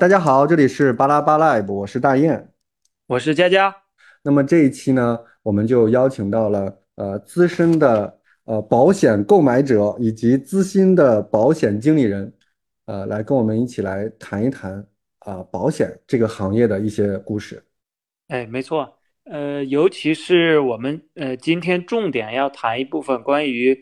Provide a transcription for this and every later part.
呃，大家好，这里是巴拉巴 Live，我是大雁。我是佳佳。那么这一期呢，我们就邀请到了呃资深的呃保险购买者以及资深的保险经理人，呃，来跟我们一起来谈一谈啊保险这个行业的一些故事。哎，没错，呃，尤其是我们呃今天重点要谈一部分关于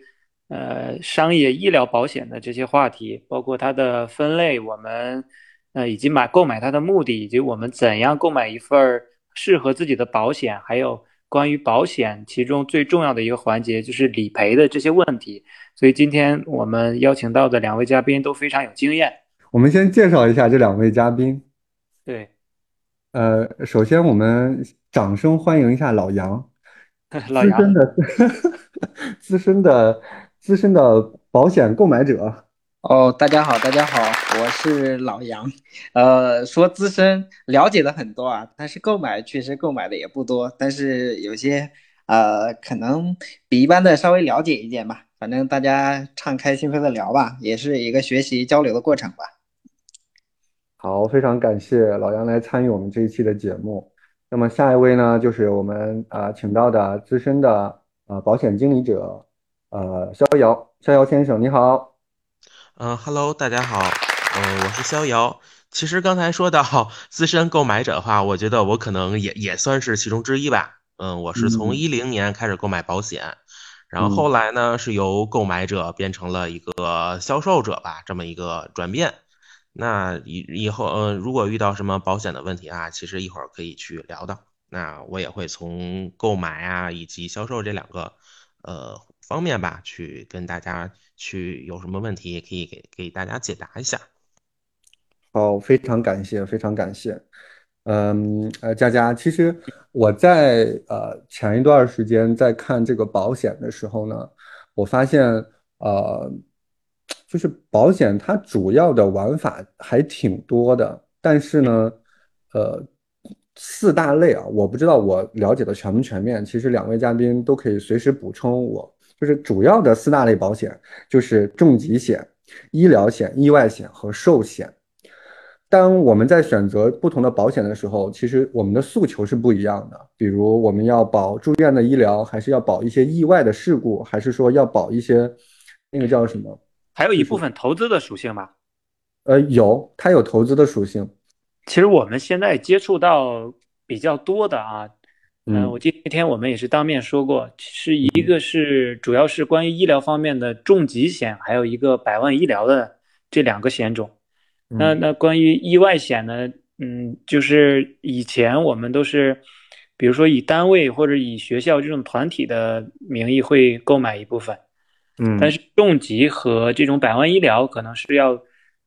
呃商业医疗保险的这些话题，包括它的分类，我们。呃，以及买购买它的目的，以及我们怎样购买一份适合自己的保险，还有关于保险其中最重要的一个环节就是理赔的这些问题。所以今天我们邀请到的两位嘉宾都非常有经验。我们先介绍一下这两位嘉宾。对，呃，首先我们掌声欢迎一下老杨，老杨，资深的 资深的资深的保险购买者。哦，大家好，大家好，我是老杨。呃，说资深了解的很多啊，但是购买确实购买的也不多，但是有些呃，可能比一般的稍微了解一点吧。反正大家敞开心扉的聊吧，也是一个学习交流的过程吧。好，非常感谢老杨来参与我们这一期的节目。那么下一位呢，就是我们啊请到的资深的呃保险经理者呃逍遥，逍遥先生，你好。嗯，Hello，大家好，嗯，我是逍遥。其实刚才说到 资深购买者的话，我觉得我可能也也算是其中之一吧。嗯，我是从一零年开始购买保险，然后后来呢是由购买者变成了一个销售者吧，这么一个转变。那以以后，嗯，如果遇到什么保险的问题啊，其实一会儿可以去聊的。那我也会从购买啊以及销售这两个呃方面吧，去跟大家。去有什么问题也可以给给大家解答一下。好，非常感谢，非常感谢。嗯，呃，佳佳，其实我在呃前一段时间在看这个保险的时候呢，我发现呃，就是保险它主要的玩法还挺多的，但是呢，呃，四大类啊，我不知道我了解的全不全面，其实两位嘉宾都可以随时补充我。就是主要的四大类保险，就是重疾险、医疗险、意外险和寿险。当我们在选择不同的保险的时候，其实我们的诉求是不一样的。比如我们要保住院的医疗，还是要保一些意外的事故，还是说要保一些那个叫什么？还有一部分投资的属性吧？呃，有，它有投资的属性。其实我们现在接触到比较多的啊。嗯，我今天我们也是当面说过，是一个是主要是关于医疗方面的重疾险，还有一个百万医疗的这两个险种。那那关于意外险呢？嗯，就是以前我们都是，比如说以单位或者以学校这种团体的名义会购买一部分。嗯，但是重疾和这种百万医疗可能是要，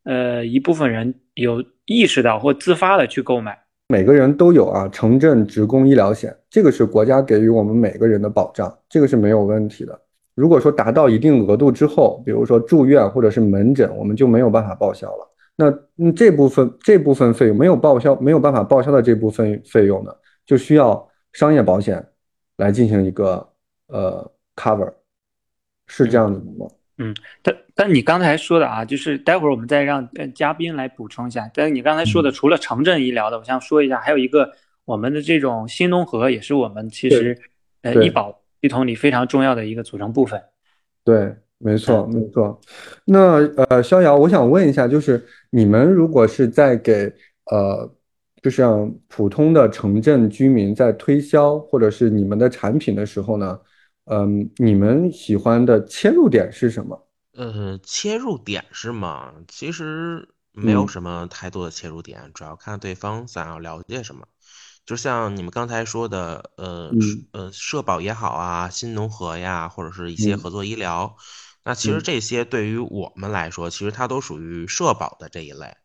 呃，一部分人有意识到或自发的去购买。每个人都有啊，城镇职工医疗险，这个是国家给予我们每个人的保障，这个是没有问题的。如果说达到一定额度之后，比如说住院或者是门诊，我们就没有办法报销了。那这部分这部分费用没有报销，没有办法报销的这部分费用呢，就需要商业保险来进行一个呃 cover，是这样子的吗？嗯，但但你刚才说的啊，就是待会儿我们再让嘉宾来补充一下。但是你刚才说的，除了城镇医疗的，我想说一下，还有一个我们的这种新农合，也是我们其实呃医保系统里非常重要的一个组成部分。对，没错，没错。那呃，逍遥，我想问一下，就是你们如果是在给呃，就是让普通的城镇居民在推销或者是你们的产品的时候呢？嗯，你们喜欢的切入点是什么？呃，切入点是吗？其实没有什么太多的切入点，主要看对方想要了解什么。就像你们刚才说的，呃呃，社保也好啊，新农合呀，或者是一些合作医疗，那其实这些对于我们来说，其实它都属于社保的这一类。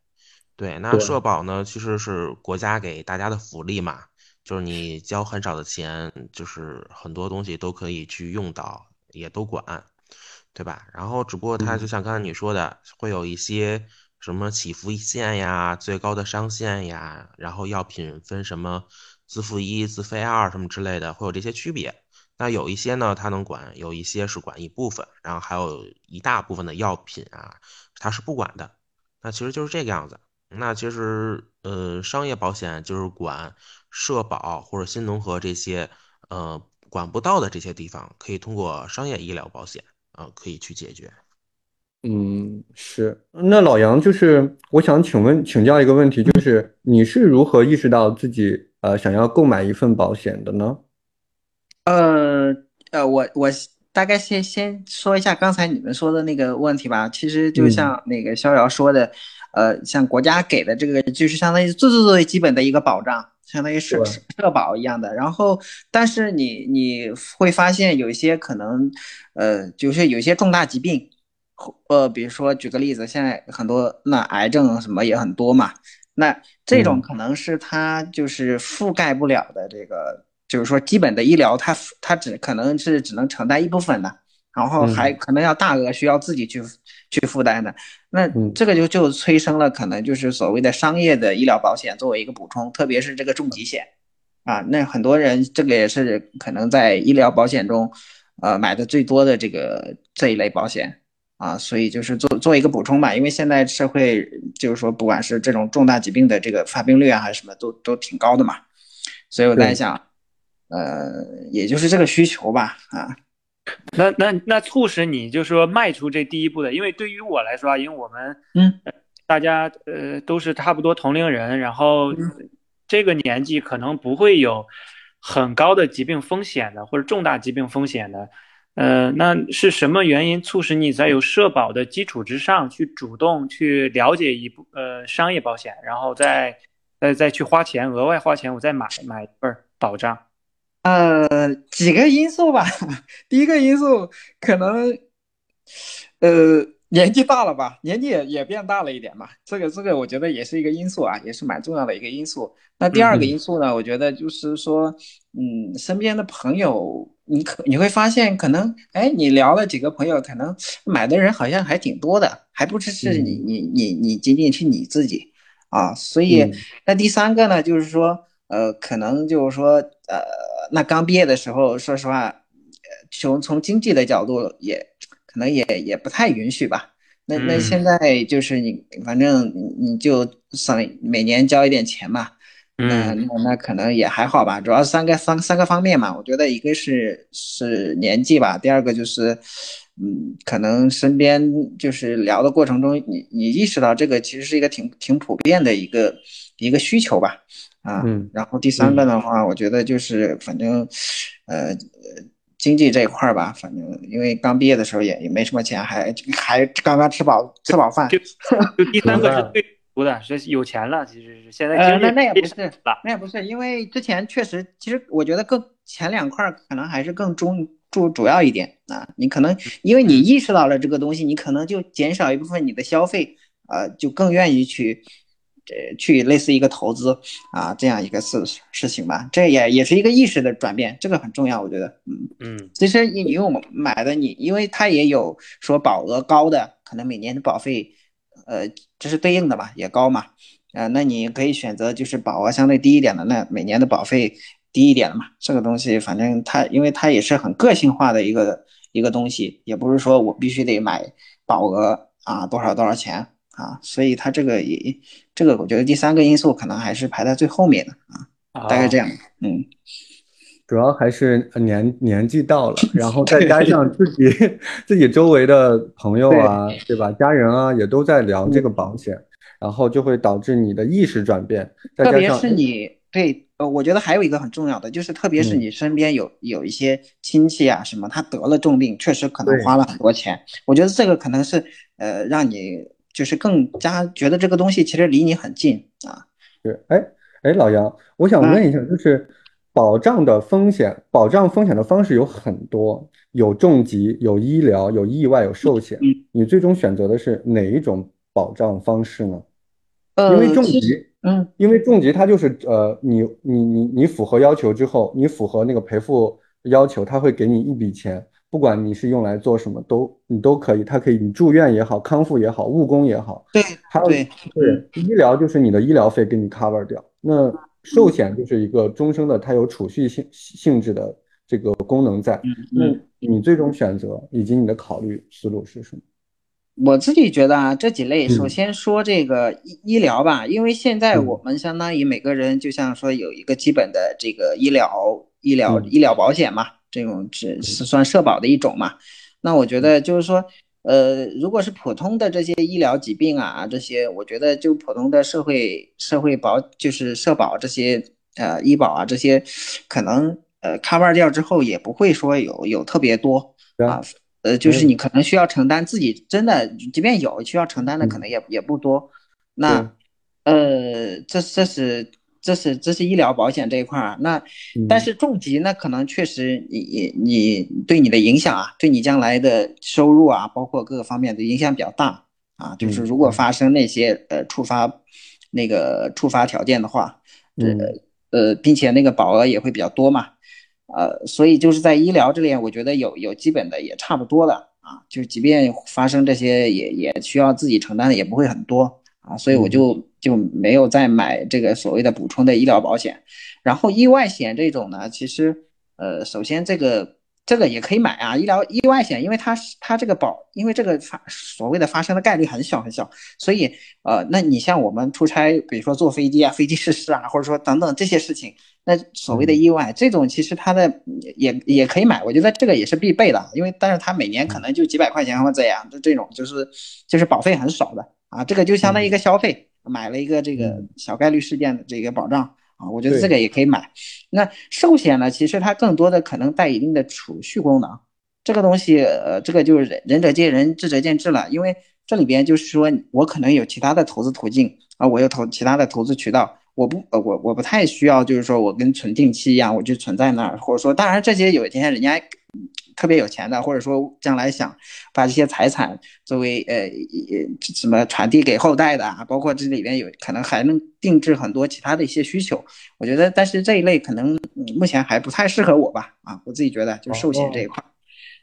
对，那社保呢，其实是国家给大家的福利嘛。就是你交很少的钱，就是很多东西都可以去用到，也都管，对吧？然后只不过它就像刚才你说的，会有一些什么起付线呀、最高的上限呀，然后药品分什么自付一、自费二什么之类的，会有这些区别。那有一些呢，它能管，有一些是管一部分，然后还有一大部分的药品啊，它是不管的。那其实就是这个样子。那其实呃，商业保险就是管社保或者新农合这些呃管不到的这些地方，可以通过商业医疗保险啊，可以去解决。嗯，是。那老杨，就是我想请问请教一个问题，就是你是如何意识到自己呃想要购买一份保险的呢？呃呃，我我大概先先说一下刚才你们说的那个问题吧。其实就像那个逍遥说的，呃，像国家给的这个就是相当于最最最基本的一个保障，相当于社社保一样的。然后，但是你你会发现有一些可能，呃，就是有些重大疾病。呃，比如说举个例子，现在很多那癌症什么也很多嘛，那这种可能是它就是覆盖不了的这个，就是说基本的医疗，它它只可能是只能承担一部分的，然后还可能要大额需要自己去去负担的，那这个就就催生了可能就是所谓的商业的医疗保险作为一个补充，特别是这个重疾险。啊，那很多人这个也是可能在医疗保险中，呃买的最多的这个这一类保险。啊，所以就是做做一个补充吧，因为现在社会就是说，不管是这种重大疾病的这个发病率啊，还是什么，都都挺高的嘛，所以我在想，呃，也就是这个需求吧，啊，那那那促使你就是说迈出这第一步的，因为对于我来说啊，因为我们嗯，大家呃都是差不多同龄人，然后这个年纪可能不会有很高的疾病风险的，或者重大疾病风险的。呃，那是什么原因促使你在有社保的基础之上去主动去了解一部呃商业保险，然后再再再去花钱额外花钱，我再买买一份保障？呃，几个因素吧。第一个因素可能，呃。年纪大了吧，年纪也也变大了一点嘛，这个这个我觉得也是一个因素啊，也是蛮重要的一个因素。那第二个因素呢，我觉得就是说，嗯，身边的朋友，你可你会发现，可能，哎，你聊了几个朋友，可能买的人好像还挺多的，还不只是你你你你仅仅是你自己啊。所以，那第三个呢，就是说，呃，可能就是说，呃，那刚毕业的时候，说实话，从从经济的角度也。可能也也不太允许吧。那那现在就是你，反正你就省每年交一点钱嘛。嗯，那那可能也还好吧。主要三个三三个方面嘛。我觉得一个是是年纪吧，第二个就是，嗯，可能身边就是聊的过程中，你你意识到这个其实是一个挺挺普遍的一个一个需求吧。啊，然后第三个的话，我觉得就是反正，呃。经济这一块儿吧，反正因为刚毕业的时候也也没什么钱，还还刚刚吃饱吃饱饭。就就第三个是 最足的，是有钱了，其实是现在。呃，那那也不是，那也不是，因为之前确实，其实我觉得更前两块可能还是更重主主要一点啊。你可能因为你意识到了这个东西，你可能就减少一部分你的消费，呃，就更愿意去。呃，去类似一个投资啊，这样一个事事情吧，这也也是一个意识的转变，这个很重要，我觉得，嗯。嗯，其实你因为我们买的你，因为它也有说保额高的，可能每年的保费，呃，这是对应的吧，也高嘛，呃，那你可以选择就是保额相对低一点的，那每年的保费低一点的嘛，这个东西反正它，因为它也是很个性化的一个一个东西，也不是说我必须得买保额啊多少多少钱。啊，所以它这个也，这个我觉得第三个因素可能还是排在最后面的啊，大概这样，嗯，主要还是年年纪到了，然后再加上自己 自己周围的朋友啊，对吧，家人啊也都在聊这个保险，然后就会导致你的意识转变，特别是你对，呃，我觉得还有一个很重要的就是，特别是你身边有有一些亲戚啊什么，他得了重病，确实可能花了很多钱，我觉得这个可能是呃让你。就是更加觉得这个东西其实离你很近啊。是，哎哎，老杨，我想问一下，就是保障的风险，保障风险的方式有很多，有重疾，有医疗，有意外，有寿险。你最终选择的是哪一种保障方式呢？呃，因为重疾，嗯，因为重疾它就是呃，你你你你符合要求之后，你符合那个赔付要求，他会给你一笔钱。不管你是用来做什么，都你都可以，它可以你住院也好，康复也好，务工也好，对，还有对医疗就是你的医疗费给你 cover 掉。那寿险就是一个终生的，它有储蓄性性质的这个功能在。那你最终选择以及你的考虑思路是什么？我自己觉得啊，这几类，首先说这个医医疗吧，因为现在我们相当于每个人就像说有一个基本的这个医疗医疗医疗保险嘛，这种只是算社保的一种嘛。那我觉得就是说，呃，如果是普通的这些医疗疾病啊，这些，我觉得就普通的社会社会保就是社保这些呃医保啊这些，可能呃 cover 掉之后也不会说有有特别多啊。呃，就是你可能需要承担自己真的，即便有需要承担的，可能也也不多。那，呃，这这是这是这是医疗保险这一块儿。那，但是重疾那可能确实你你你对你的影响啊，对你将来的收入啊，包括各个方面的影响比较大啊。就是如果发生那些呃触发那个触发条件的话，呃呃，并且那个保额也会比较多嘛。呃，所以就是在医疗这里，我觉得有有基本的也差不多了啊，就即便发生这些，也也需要自己承担的也不会很多啊，所以我就就没有再买这个所谓的补充的医疗保险，然后意外险这种呢，其实呃，首先这个。这个也可以买啊，医疗意外险，因为它是它这个保，因为这个发所谓的发生的概率很小很小，所以呃，那你像我们出差，比如说坐飞机啊，飞机失事啊，或者说等等这些事情，那所谓的意外这种，其实它的也也可以买，我觉得这个也是必备的，因为但是它每年可能就几百块钱或怎样，就这种就是就是保费很少的啊，这个就相当于一个消费，买了一个这个小概率事件的这个保障。啊，我觉得这个也可以买。那寿险呢？其实它更多的可能带一定的储蓄功能。这个东西，呃，这个就是仁仁者见仁，智者见智了。因为这里边就是说我可能有其他的投资途径啊，我有投其他的投资渠道，我不，呃，我我不太需要，就是说我跟存定期一样，我就存在那儿，或者说，当然这些有一天人家。特别有钱的，或者说将来想把这些财产作为呃什么传递给后代的啊，包括这里边有可能还能定制很多其他的一些需求。我觉得，但是这一类可能目前还不太适合我吧。啊，我自己觉得就寿险这一块。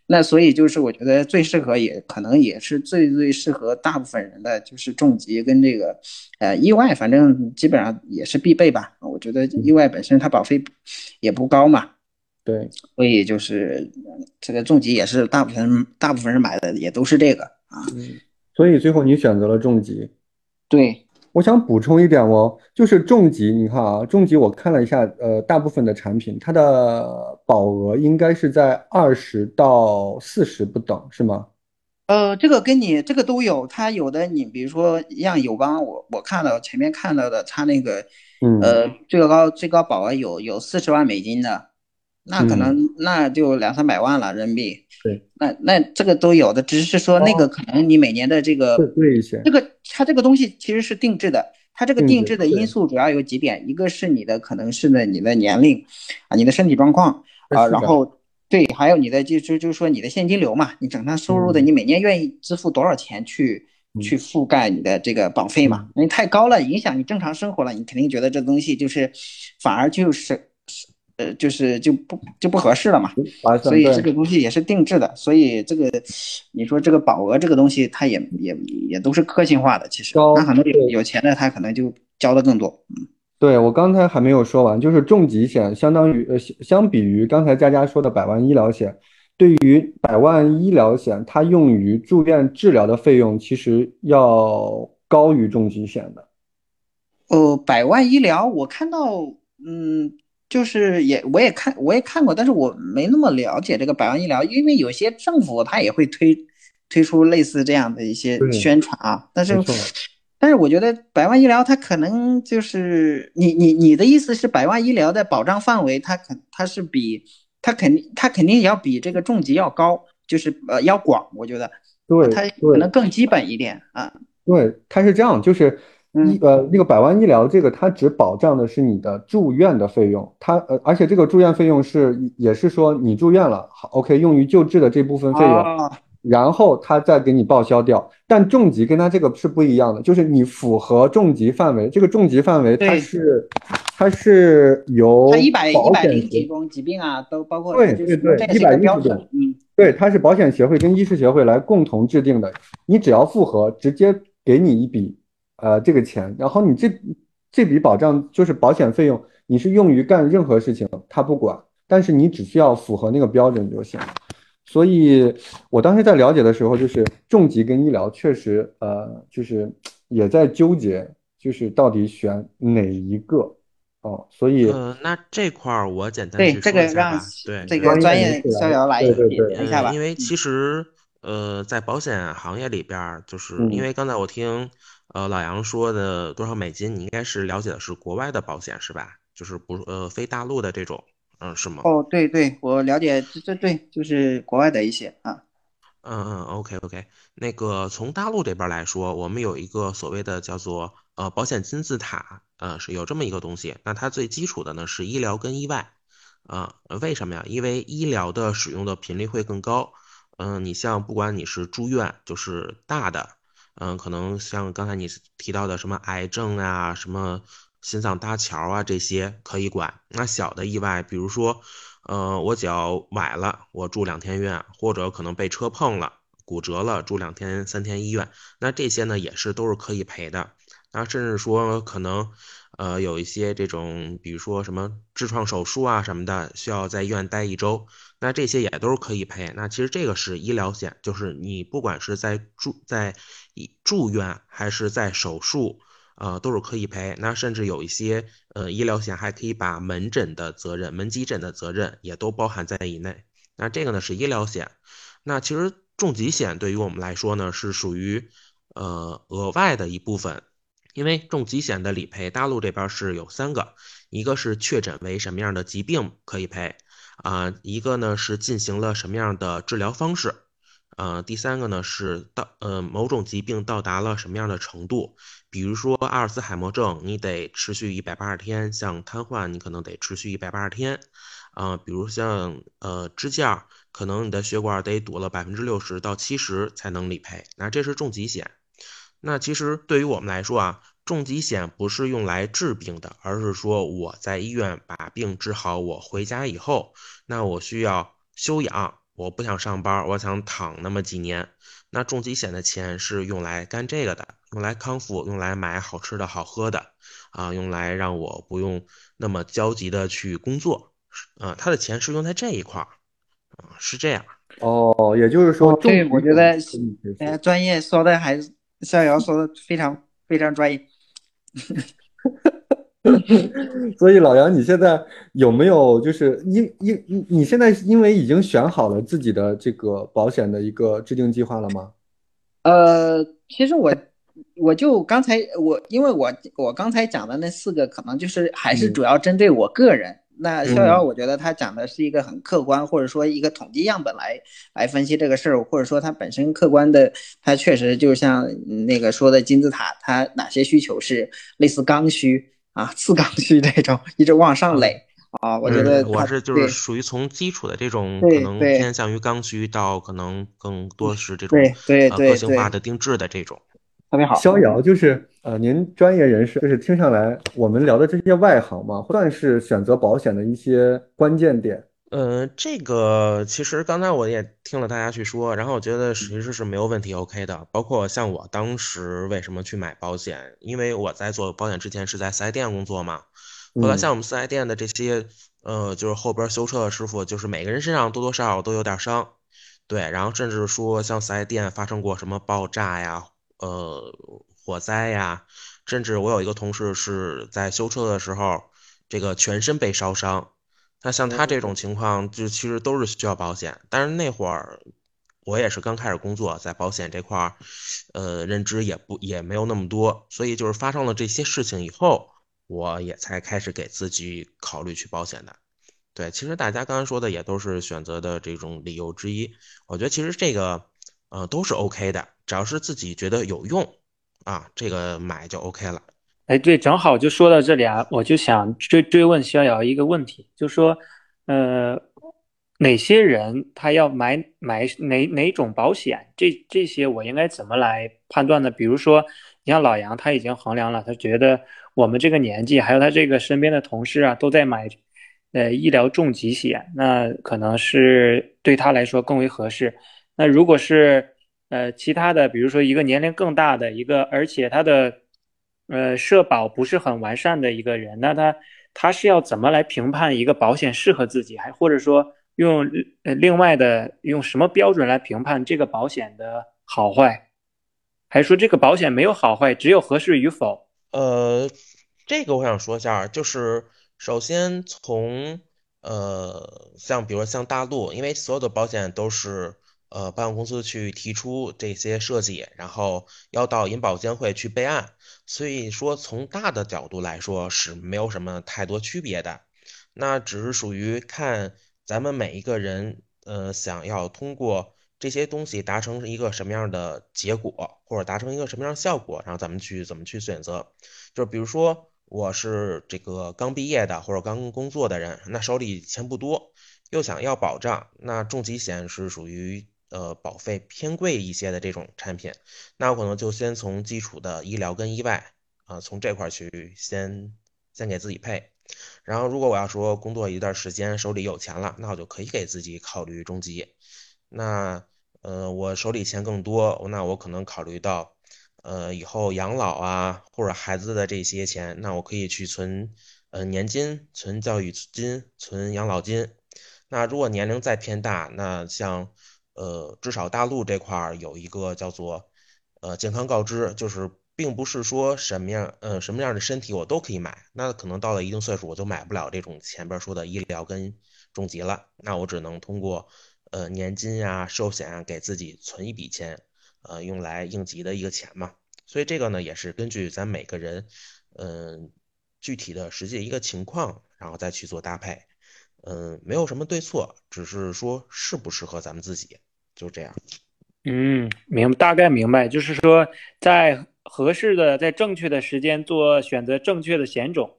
那所以就是我觉得最适合也可能也是最最适合大部分人的就是重疾跟这个呃意外，反正基本上也是必备吧。我觉得意外本身它保费也不高嘛。对，所以就是这个重疾也是大部分大部分人买的也都是这个啊，所以最后你选择了重疾。对，我想补充一点哦，就是重疾，你看啊，重疾我看了一下，呃，大部分的产品它的保额应该是在二十到四十不等，是吗？呃，这个跟你这个都有，它有的你比如说像友邦，我我看到前面看到的，它那个呃最高最高保额有有四十万美金的。那可能那就两三百万了人民币。对，那那这个都有的，只是说那个可能你每年的这个贵一些。这个它这个东西其实是定制的，它这个定制的因素主要有几点，一个是你的可能是呢你的年龄啊，你的身体状况啊，然后对，还有你的就就就是说你的现金流嘛，你整趟收入的，你每年愿意支付多少钱去去覆盖你的这个保费嘛？你太高了，影响你正常生活了，你肯定觉得这东西就是反而就是。呃，就是就不就不合适了嘛，所以这个东西也是定制的，所以这个你说这个保额这个东西，它也也也都是个性化的，其实那可能有钱的他可能就交的更多。嗯，对我刚才还没有说完，就是重疾险相当于呃相比于刚才佳佳说的百万医疗险，对于百万医疗险，它用于住院治疗的费用其实要高于重疾险的。呃，百万医疗我看到嗯。就是也我也看我也看过，但是我没那么了解这个百万医疗，因为有些政府他也会推推出类似这样的一些宣传啊。但是但是我觉得百万医疗它可能就是你你你的意思是百万医疗的保障范围它肯它是比它肯定它肯定要比这个重疾要高，就是呃要广，我觉得对它可能更基本一点啊。对，它是这样，就是。医呃，那个百万医疗这个，它只保障的是你的住院的费用，它呃，而且这个住院费用是也是说你住院了，好，OK，用于救治的这部分费用，然后他再给你报销掉。但重疾跟它这个是不一样的，就是你符合重疾范围，这个重疾范围它是它是由它一百一百零几种疾病啊，都包括对对对，一百一十种，嗯，对，它是保险协会跟医师协会来共同制定的，你只要符合，直接给你一笔。呃，这个钱，然后你这这笔保障就是保险费用，你是用于干任何事情，他不管，但是你只需要符合那个标准就行。所以我当时在了解的时候，就是重疾跟医疗确实，呃，就是也在纠结，就是到底选哪一个哦。所以，呃，那这块儿我简单对这个让对这个专业逍遥来对对一下吧。因为其实，呃，在保险行业里边，就是因为刚才我听呃老杨说的多少美金，你应该是了解的是国外的保险是吧？就是不呃非大陆的这种。嗯，是吗？哦，对对，我了解，这这对就是国外的一些啊。嗯嗯，OK OK，那个从大陆这边来说，我们有一个所谓的叫做呃保险金字塔，呃是有这么一个东西。那它最基础的呢是医疗跟意外，啊，为什么呀？因为医疗的使用的频率会更高。嗯，你像不管你是住院，就是大的，嗯，可能像刚才你提到的什么癌症啊，什么。心脏搭桥啊，这些可以管。那小的意外，比如说，呃，我脚崴了，我住两天院，或者可能被车碰了，骨折了，住两天三天医院。那这些呢，也是都是可以赔的。那甚至说，可能，呃，有一些这种，比如说什么痔疮手术啊什么的，需要在医院待一周，那这些也都是可以赔。那其实这个是医疗险，就是你不管是在住在住院还是在手术。呃，都是可以赔。那甚至有一些呃医疗险还可以把门诊的责任、门急诊的责任也都包含在以内。那这个呢是医疗险。那其实重疾险对于我们来说呢是属于呃额外的一部分，因为重疾险的理赔，大陆这边是有三个，一个是确诊为什么样的疾病可以赔啊，一个呢是进行了什么样的治疗方式。呃，第三个呢是到呃某种疾病到达了什么样的程度，比如说阿尔茨海默症，你得持续一百八十天；像瘫痪，你可能得持续一百八十天。啊，比如像呃支架，可能你的血管得堵了百分之六十到七十才能理赔。那这是重疾险。那其实对于我们来说啊，重疾险不是用来治病的，而是说我在医院把病治好，我回家以后，那我需要休养。我不想上班，我想躺那么几年。那重疾险的钱是用来干这个的，用来康复，用来买好吃的好喝的，啊，用来让我不用那么焦急的去工作，啊，他的钱是用在这一块儿，啊，是这样。哦，也就是说，对，我觉得，哎，专业说的还是逍遥说的非常非常专业。所以老杨，你现在有没有就是因因你你现在因为已经选好了自己的这个保险的一个制定计划了吗？呃，其实我我就刚才我因为我我刚才讲的那四个可能就是还是主要针对我个人。那逍遥，我觉得他讲的是一个很客观，或者说一个统计样本来来分析这个事儿，或者说他本身客观的，他确实就像那个说的金字塔，它哪些需求是类似刚需。啊，次刚需这种一直往上垒啊，我觉得我是就是属于从基础的这种可能偏向于刚需到可能更多是这种对对个性化的定制的这种，特别好。逍遥就是呃，您专业人士，就是听上来我们聊的这些外行嘛，算是选择保险的一些关键点。呃，这个其实刚才我也听了大家去说，然后我觉得其实是没有问题，OK 的。包括像我当时为什么去买保险，因为我在做保险之前是在四 S 店工作嘛。后来像我们四 S 店的这些，呃，就是后边修车的师傅，就是每个人身上多多少少都有点伤，对。然后甚至说像四 S 店发生过什么爆炸呀，呃，火灾呀，甚至我有一个同事是在修车的时候，这个全身被烧伤。那像他这种情况，就其实都是需要保险。但是那会儿我也是刚开始工作，在保险这块儿，呃，认知也不也没有那么多，所以就是发生了这些事情以后，我也才开始给自己考虑去保险的。对，其实大家刚才说的也都是选择的这种理由之一。我觉得其实这个，呃，都是 OK 的，只要是自己觉得有用啊，这个买就 OK 了。哎，对，正好就说到这里啊，我就想追追问逍遥一个问题，就说，呃，哪些人他要买买哪哪种保险？这这些我应该怎么来判断呢？比如说，你像老杨，他已经衡量了，他觉得我们这个年纪，还有他这个身边的同事啊，都在买，呃，医疗重疾险，那可能是对他来说更为合适。那如果是呃其他的，比如说一个年龄更大的一个，而且他的。呃，社保不是很完善的一个人，那他他是要怎么来评判一个保险适合自己，还或者说用呃另外的用什么标准来评判这个保险的好坏？还说这个保险没有好坏，只有合适与否？呃，这个我想说一下，就是首先从呃像比如说像大陆，因为所有的保险都是呃保险公司去提出这些设计，然后要到银保监会去备案，所以说从大的角度来说是没有什么太多区别的。那只是属于看咱们每一个人，呃，想要通过这些东西达成一个什么样的结果，或者达成一个什么样的效果，然后咱们去怎么去选择。就比如说我是这个刚毕业的或者刚工作的人，那手里钱不多，又想要保障，那重疾险是属于呃保费偏贵一些的这种产品，那我可能就先从基础的医疗跟意外啊，从这块去先先给自己配。然后，如果我要说工作一段时间手里有钱了，那我就可以给自己考虑中疾。那呃，我手里钱更多，那我可能考虑到呃以后养老啊，或者孩子的这些钱，那我可以去存呃年金、存教育金、存养老金。那如果年龄再偏大，那像呃至少大陆这块儿有一个叫做呃健康告知，就是。并不是说什么样，呃，什么样的身体我都可以买，那可能到了一定岁数，我就买不了这种前边说的医疗跟重疾了，那我只能通过，呃，年金啊、寿险啊，给自己存一笔钱，呃，用来应急的一个钱嘛。所以这个呢，也是根据咱每个人，嗯，具体的实际一个情况，然后再去做搭配，嗯，没有什么对错，只是说适不适合咱们自己，就这样。嗯，明大概明白，就是说在。合适的，在正确的时间做选择，正确的险种。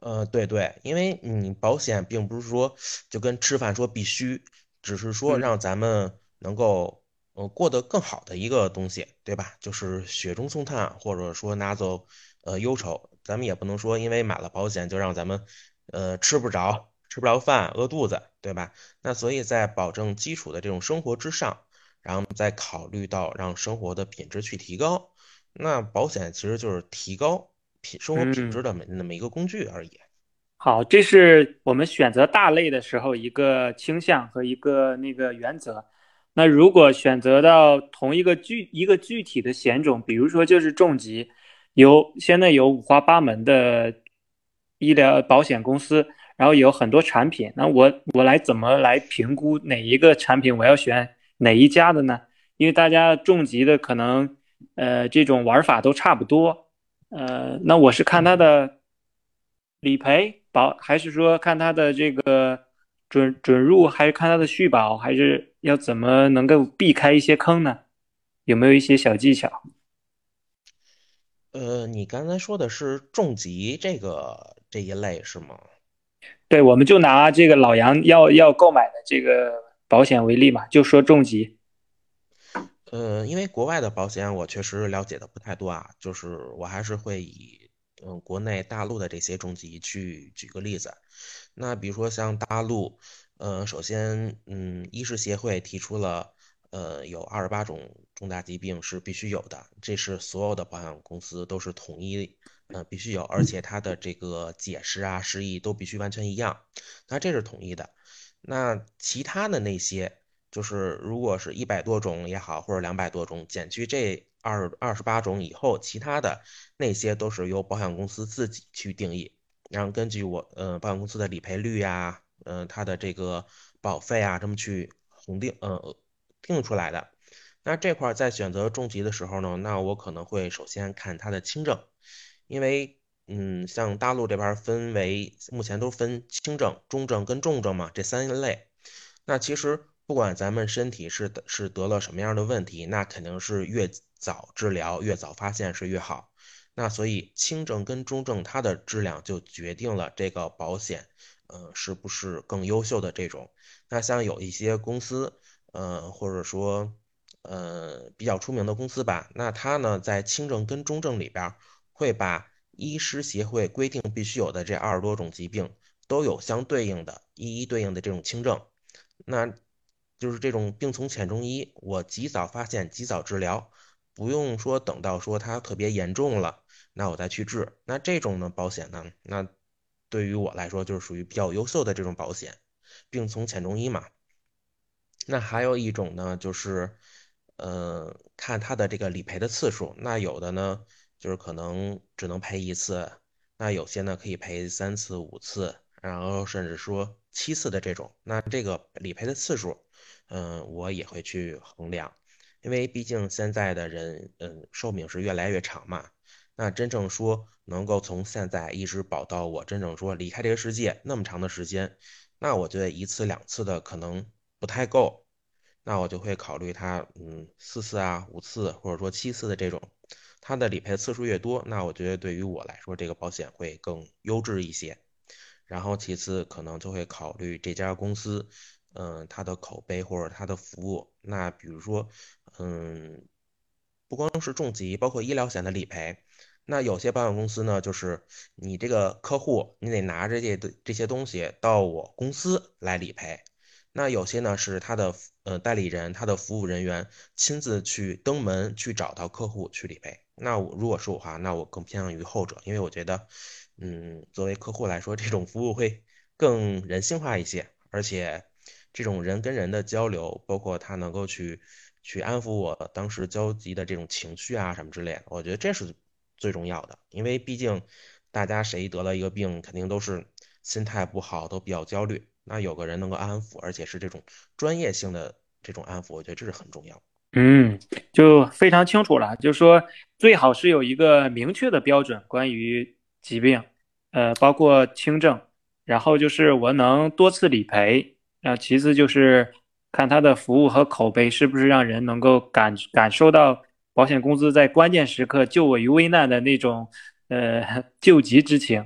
呃，对对，因为你保险并不是说就跟吃饭说必须，只是说让咱们能够呃过得更好的一个东西，对吧？就是雪中送炭，或者说拿走呃忧愁。咱们也不能说因为买了保险就让咱们呃吃不着吃不着饭，饿肚子，对吧？那所以在保证基础的这种生活之上。然后再考虑到让生活的品质去提高，那保险其实就是提高品生活品质的那么一个工具而已。好，这是我们选择大类的时候一个倾向和一个那个原则。那如果选择到同一个具一个具体的险种，比如说就是重疾，有现在有五花八门的医疗保险公司，然后有很多产品，那我我来怎么来评估哪一个产品我要选？哪一家的呢？因为大家重疾的可能，呃，这种玩法都差不多，呃，那我是看它的理赔保，还是说看它的这个准准入，还是看它的续保，还是要怎么能够避开一些坑呢？有没有一些小技巧？呃，你刚才说的是重疾这个这一类是吗？对，我们就拿这个老杨要要购买的这个。保险为例嘛，就说重疾。呃，因为国外的保险我确实了解的不太多啊，就是我还是会以嗯国内大陆的这些重疾去举个例子。那比如说像大陆，呃，首先嗯，医师协会提出了呃有二十八种重大疾病是必须有的，这是所有的保险公司都是统一呃必须有，而且它的这个解释啊释义都必须完全一样，那这是统一的。那其他的那些，就是如果是一百多种也好，或者两百多种，减去这二二十八种以后，其他的那些都是由保险公司自己去定义，然后根据我呃保险公司的理赔率呀，嗯，它的这个保费啊，这么去红定呃定出来的。那这块在选择重疾的时候呢，那我可能会首先看它的轻症，因为。嗯，像大陆这边分为目前都分轻症、中症跟重症嘛，这三类。那其实不管咱们身体是是得了什么样的问题，那肯定是越早治疗、越早发现是越好。那所以轻症跟中症它的质量就决定了这个保险，呃，是不是更优秀的这种。那像有一些公司，呃，或者说呃比较出名的公司吧，那它呢在轻症跟中症里边会把医师协会规定必须有的这二十多种疾病，都有相对应的一一对应的这种轻症，那就是这种病从浅中医，我及早发现，及早治疗，不用说等到说它特别严重了，那我再去治。那这种呢保险呢，那对于我来说就是属于比较优秀的这种保险，病从浅中医嘛。那还有一种呢，就是，呃，看它的这个理赔的次数。那有的呢，就是可能只能赔一次，那有些呢可以赔三次、五次，然后甚至说七次的这种。那这个理赔的次数，嗯，我也会去衡量，因为毕竟现在的人，嗯，寿命是越来越长嘛。那真正说能够从现在一直保到我真正说离开这个世界那么长的时间，那我觉得一次两次的可能不太够，那我就会考虑它，嗯，四次啊、五次或者说七次的这种，它的理赔次数越多，那我觉得对于我来说这个保险会更优质一些。然后其次可能就会考虑这家公司，嗯，它的口碑或者它的服务。那比如说，嗯，不光是重疾，包括医疗险的理赔。那有些保险公司呢，就是你这个客户，你得拿着这的这些东西到我公司来理赔。那有些呢是他的呃代理人，他的服务人员亲自去登门去找到客户去理赔。那我如果是我话，那我更偏向于后者，因为我觉得，嗯，作为客户来说，这种服务会更人性化一些，而且这种人跟人的交流，包括他能够去去安抚我当时焦急的这种情绪啊什么之类的，我觉得这是。最重要的，因为毕竟大家谁得了一个病，肯定都是心态不好，都比较焦虑。那有个人能够安抚，而且是这种专业性的这种安抚，我觉得这是很重要的。嗯，就非常清楚了，就是说最好是有一个明确的标准，关于疾病，呃，包括轻症，然后就是我能多次理赔，然后其次就是看他的服务和口碑是不是让人能够感感受到。保险公司在关键时刻救我于危难的那种，呃，救急之情。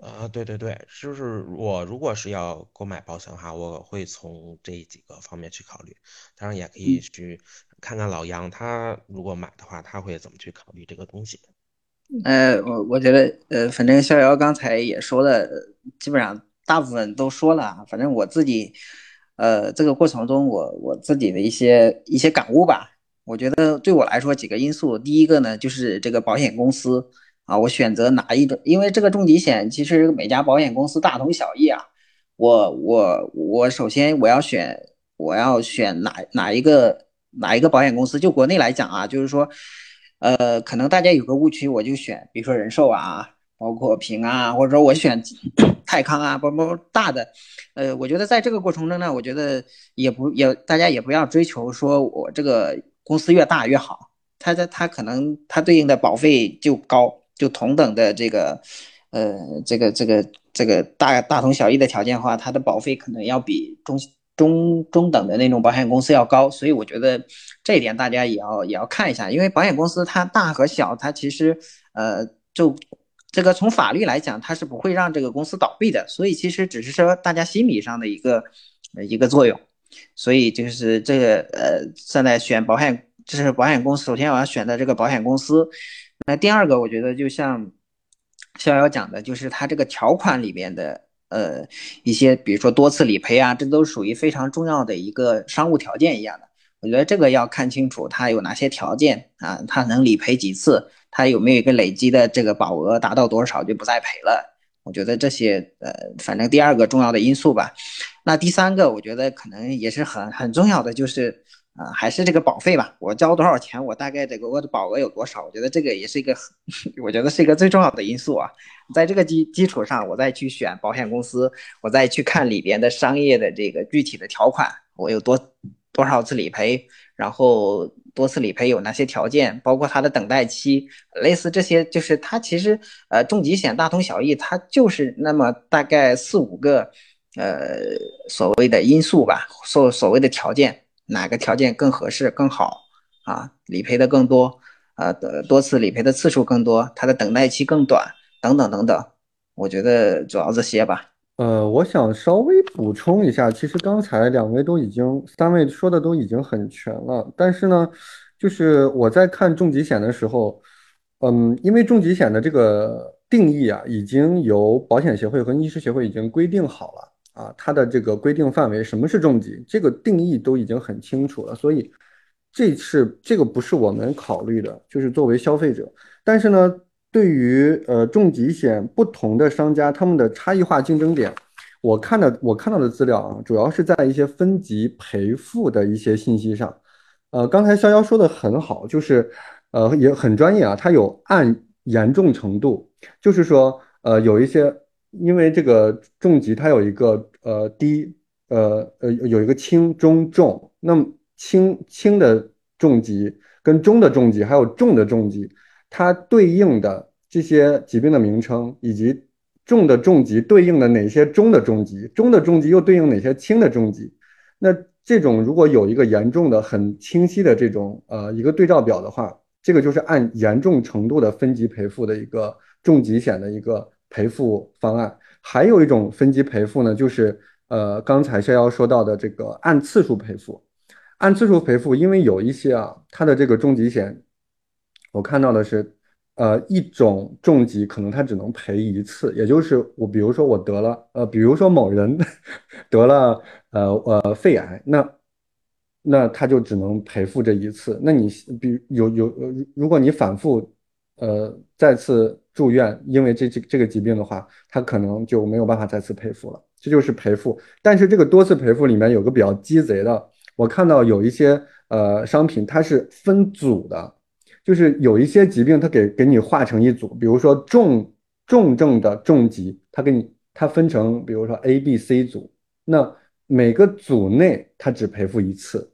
啊，对对对，就是我如果是要购买保险的话，我会从这几个方面去考虑。当然，也可以去看看老杨，他如果买的话，他会怎么去考虑这个东西。呃，我我觉得，呃，反正逍遥刚才也说了，基本上大部分都说了。反正我自己，呃，这个过程中，我我自己的一些一些感悟吧。我觉得对我来说几个因素，第一个呢就是这个保险公司啊，我选择哪一种？因为这个重疾险其实每家保险公司大同小异啊。我我我首先我要选我要选哪哪一个哪一个保险公司？就国内来讲啊，就是说，呃，可能大家有个误区，我就选比如说人寿啊，包括平安啊，或者说我选 泰康啊，包包大的。呃，我觉得在这个过程中呢，我觉得也不也大家也不要追求说我这个。公司越大越好，它它它可能它对应的保费就高，就同等的这个，呃，这个这个这个大大同小异的条件的话，它的保费可能要比中中中等的那种保险公司要高，所以我觉得这一点大家也要也要看一下，因为保险公司它大和小，它其实呃就这个从法律来讲，它是不会让这个公司倒闭的，所以其实只是说大家心理上的一个一个作用。所以就是这个呃，现在选保险，就是保险公司。首先我要选的这个保险公司。那第二个，我觉得就像逍遥讲的，就是它这个条款里面的呃一些，比如说多次理赔啊，这都属于非常重要的一个商务条件一样的。我觉得这个要看清楚它有哪些条件啊，它能理赔几次，它有没有一个累积的这个保额达到多少就不再赔了。我觉得这些呃，反正第二个重要的因素吧。那第三个，我觉得可能也是很很重要的，就是啊，还是这个保费吧。我交多少钱，我大概这个我的保额有多少？我觉得这个也是一个，我觉得是一个最重要的因素啊。在这个基基础上，我再去选保险公司，我再去看里边的商业的这个具体的条款，我有多多少次理赔，然后。多次理赔有哪些条件？包括它的等待期，类似这些，就是它其实呃重疾险大同小异，它就是那么大概四五个呃所谓的因素吧，所所谓的条件，哪个条件更合适更好啊？理赔的更多，呃多次理赔的次数更多，它的等待期更短，等等等等，我觉得主要这些吧。呃，我想稍微补充一下，其实刚才两位都已经，三位说的都已经很全了。但是呢，就是我在看重疾险的时候，嗯，因为重疾险的这个定义啊，已经由保险协会和医师协会已经规定好了啊，它的这个规定范围，什么是重疾，这个定义都已经很清楚了。所以这是这个不是我们考虑的，就是作为消费者。但是呢。对于呃重疾险不同的商家，他们的差异化竞争点，我看的我看到的资料啊，主要是在一些分级赔付的一些信息上。呃，刚才逍遥说的很好，就是呃也很专业啊，它有按严重程度，就是说呃有一些因为这个重疾它有一个呃低呃呃有一个轻中重，那么轻轻的重疾跟中的重疾还有重的重疾。它对应的这些疾病的名称，以及重的重疾对应的哪些中的重疾，中的重疾又对应哪些轻的重疾？那这种如果有一个严重的、很清晰的这种呃一个对照表的话，这个就是按严重程度的分级赔付的一个重疾险的一个赔付方案。还有一种分级赔付呢，就是呃刚才逍遥说到的这个按次数赔付。按次数赔付，因为有一些啊，它的这个重疾险。我看到的是，呃，一种重疾可能他只能赔一次，也就是我，比如说我得了，呃，比如说某人 得了，呃呃，肺癌，那那他就只能赔付这一次。那你比有有，如果你反复，呃，再次住院，因为这这这个疾病的话，他可能就没有办法再次赔付了。这就是赔付。但是这个多次赔付里面有个比较鸡贼的，我看到有一些呃商品它是分组的。就是有一些疾病，它给给你划成一组，比如说重重症的重疾，它给你它分成，比如说 A、B、C 组，那每个组内它只赔付一次，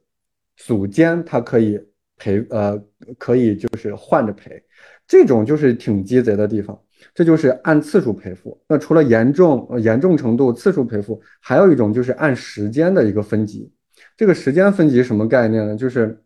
组间它可以赔，呃，可以就是换着赔，这种就是挺鸡贼的地方，这就是按次数赔付。那除了严重严重程度次数赔付，还有一种就是按时间的一个分级。这个时间分级什么概念呢？就是。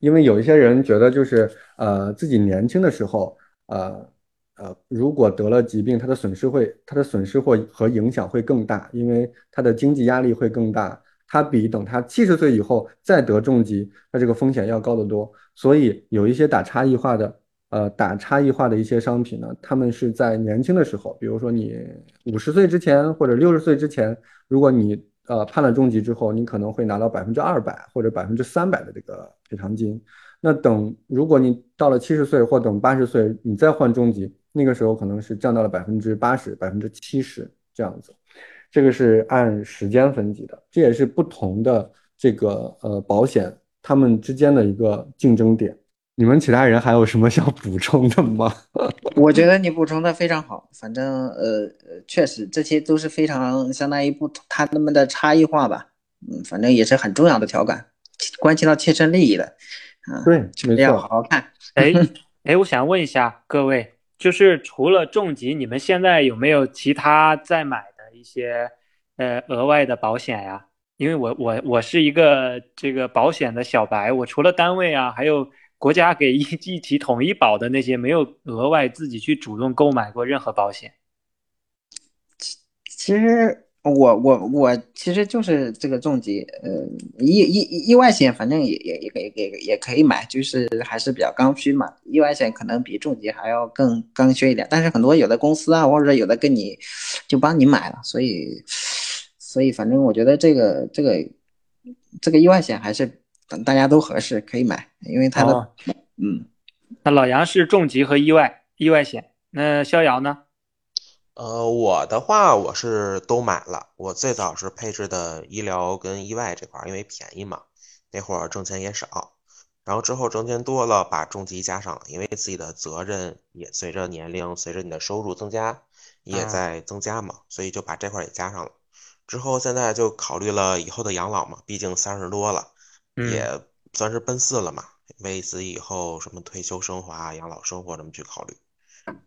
因为有一些人觉得，就是呃自己年轻的时候，呃呃，如果得了疾病，他的损失会，他的损失或和影响会更大，因为他的经济压力会更大，他比等他七十岁以后再得重疾，那这个风险要高得多。所以有一些打差异化的，呃，打差异化的一些商品呢，他们是在年轻的时候，比如说你五十岁之前或者六十岁之前，如果你呃，判了重疾之后，你可能会拿到百分之二百或者百分之三百的这个赔偿金。那等如果你到了七十岁或等八十岁，你再换重疾，那个时候可能是降到了百分之八十、百分之七十这样子。这个是按时间分级的，这也是不同的这个呃保险他们之间的一个竞争点。你们其他人还有什么想补充的吗？我觉得你补充的非常好，反正呃呃，确实这些都是非常相当于不同他们的差异化吧，嗯，反正也是很重要的条款，关系到切身利益的，啊，对，没错，好好看。哎哎，我想问一下各位，就是除了重疾，你们现在有没有其他在买的一些呃额外的保险呀？因为我我我是一个这个保险的小白，我除了单位啊，还有。国家给一 一起统一保的那些，没有额外自己去主动购买过任何保险。其实我我我其实就是这个重疾，呃，意意意外险，反正也也也也也也可以买，就是还是比较刚需嘛。意外险可能比重疾还要更刚需一点，但是很多有的公司啊，或者有的跟你就帮你买了，所以所以反正我觉得这个这个这个意外险还是。等大家都合适可以买，因为它的，嗯，那老杨是重疾和意外意外险，那逍遥呢？呃，我的话我是都买了，我最早是配置的医疗跟意外这块，因为便宜嘛，那会儿挣钱也少，然后之后挣钱多了，把重疾加上了，因为自己的责任也随着年龄，随着你的收入增加也在增加嘛，所以就把这块也加上了。之后现在就考虑了以后的养老嘛，毕竟三十多了。也算是奔四了嘛，为自己以后什么退休生活啊、养老生活这么去考虑。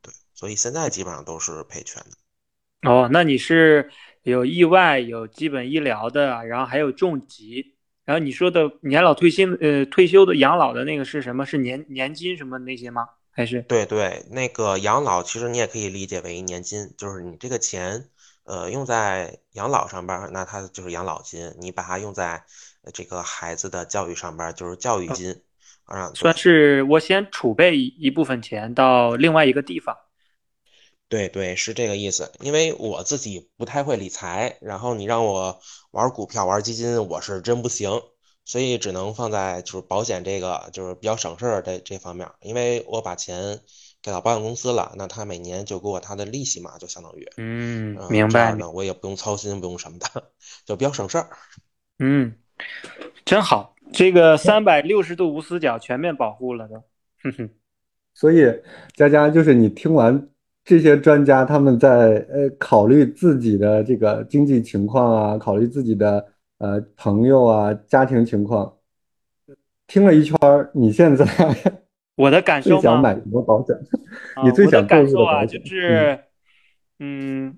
对，所以现在基本上都是配全的。哦，那你是有意外、有基本医疗的，然后还有重疾，然后你说的年老退休呃退休的养老的那个是什么？是年年金什么那些吗？还是？对对，那个养老其实你也可以理解为年金，就是你这个钱呃用在养老上边，那它就是养老金，你把它用在。这个孩子的教育上边就是教育金，啊，算是我先储备一部分钱到另外一个地方。对对，是这个意思。因为我自己不太会理财，然后你让我玩股票、玩基金，我是真不行，所以只能放在就是保险这个就是比较省事儿的这方面。因为我把钱给到保险公司了，那他每年就给我他的利息嘛，就相当于，嗯，明白。呢，我也不用操心，不用什么的，就比较省事儿。嗯，真好，这个三百六十度无死角，全面保护了都。哼哼。所以佳佳，就是你听完这些专家他们在呃考虑自己的这个经济情况啊，考虑自己的呃朋友啊家庭情况，听了一圈儿，你现在 我的感受最想买什么保险？你最想感受啊，就是嗯，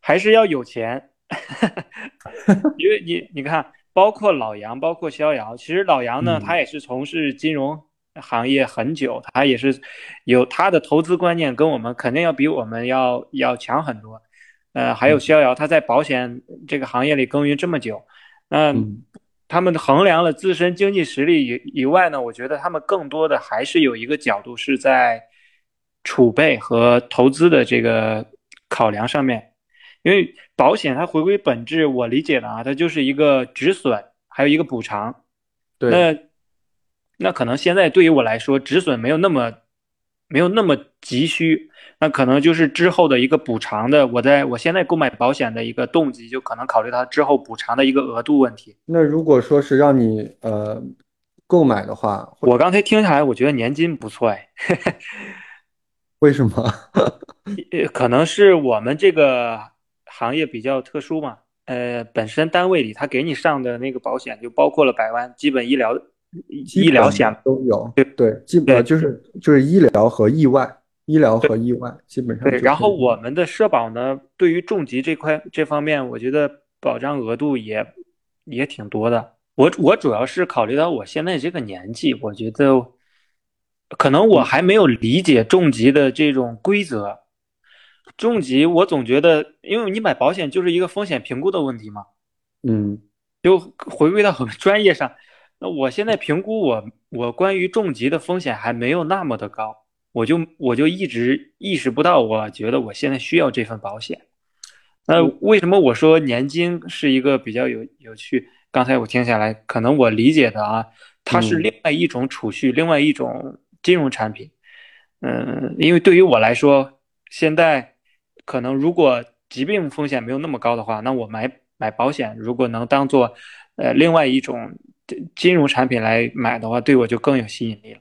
还是要有钱，因为你你看，包括老杨，包括逍遥，其实老杨呢，他也是从事金融。行业很久，他也是有他的投资观念，跟我们肯定要比我们要要强很多。呃，还有逍遥，他在保险这个行业里耕耘这么久，嗯，他们衡量了自身经济实力以以外呢，我觉得他们更多的还是有一个角度是在储备和投资的这个考量上面。因为保险它回归本质，我理解的啊，它就是一个止损，还有一个补偿。对。那那可能现在对于我来说，止损没有那么没有那么急需，那可能就是之后的一个补偿的。我在我现在购买保险的一个动机，就可能考虑它之后补偿的一个额度问题。那如果说是让你呃购买的话，我刚才听下来，我觉得年金不错哎。为什么？可能是我们这个行业比较特殊嘛。呃，本身单位里他给你上的那个保险就包括了百万基本医疗。医疗险都有，对对，基本就是就是医疗和意外，医疗和意外基本上。对，然后我们的社保呢，对于重疾这块这方面，我觉得保障额度也也挺多的。我我主要是考虑到我现在这个年纪，我觉得可能我还没有理解重疾的这种规则。重疾我总觉得，因为你买保险就是一个风险评估的问题嘛，嗯，就回归到我们专业上。那我现在评估我我关于重疾的风险还没有那么的高，我就我就一直意识不到，我觉得我现在需要这份保险。那为什么我说年金是一个比较有有趣？刚才我听下来，可能我理解的啊，它是另外一种储蓄，另外一种金融产品。嗯，因为对于我来说，现在可能如果疾病风险没有那么高的话，那我买买保险，如果能当做呃另外一种。金融产品来买的话，对我就更有吸引力了。